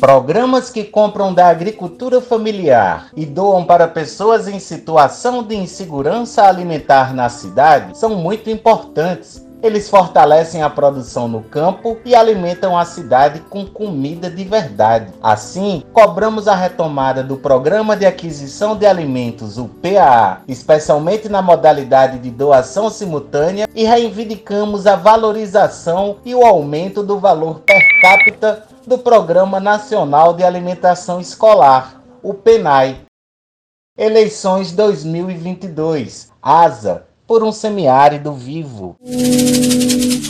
Programas que compram da agricultura familiar e doam para pessoas em situação de insegurança alimentar na cidade são muito importantes. Eles fortalecem a produção no campo e alimentam a cidade com comida de verdade. Assim, cobramos a retomada do Programa de Aquisição de Alimentos, o PAA, especialmente na modalidade de doação simultânea, e reivindicamos a valorização e o aumento do valor per capita do Programa Nacional de Alimentação Escolar, o PENAI. Eleições 2022. ASA por um semiárido vivo.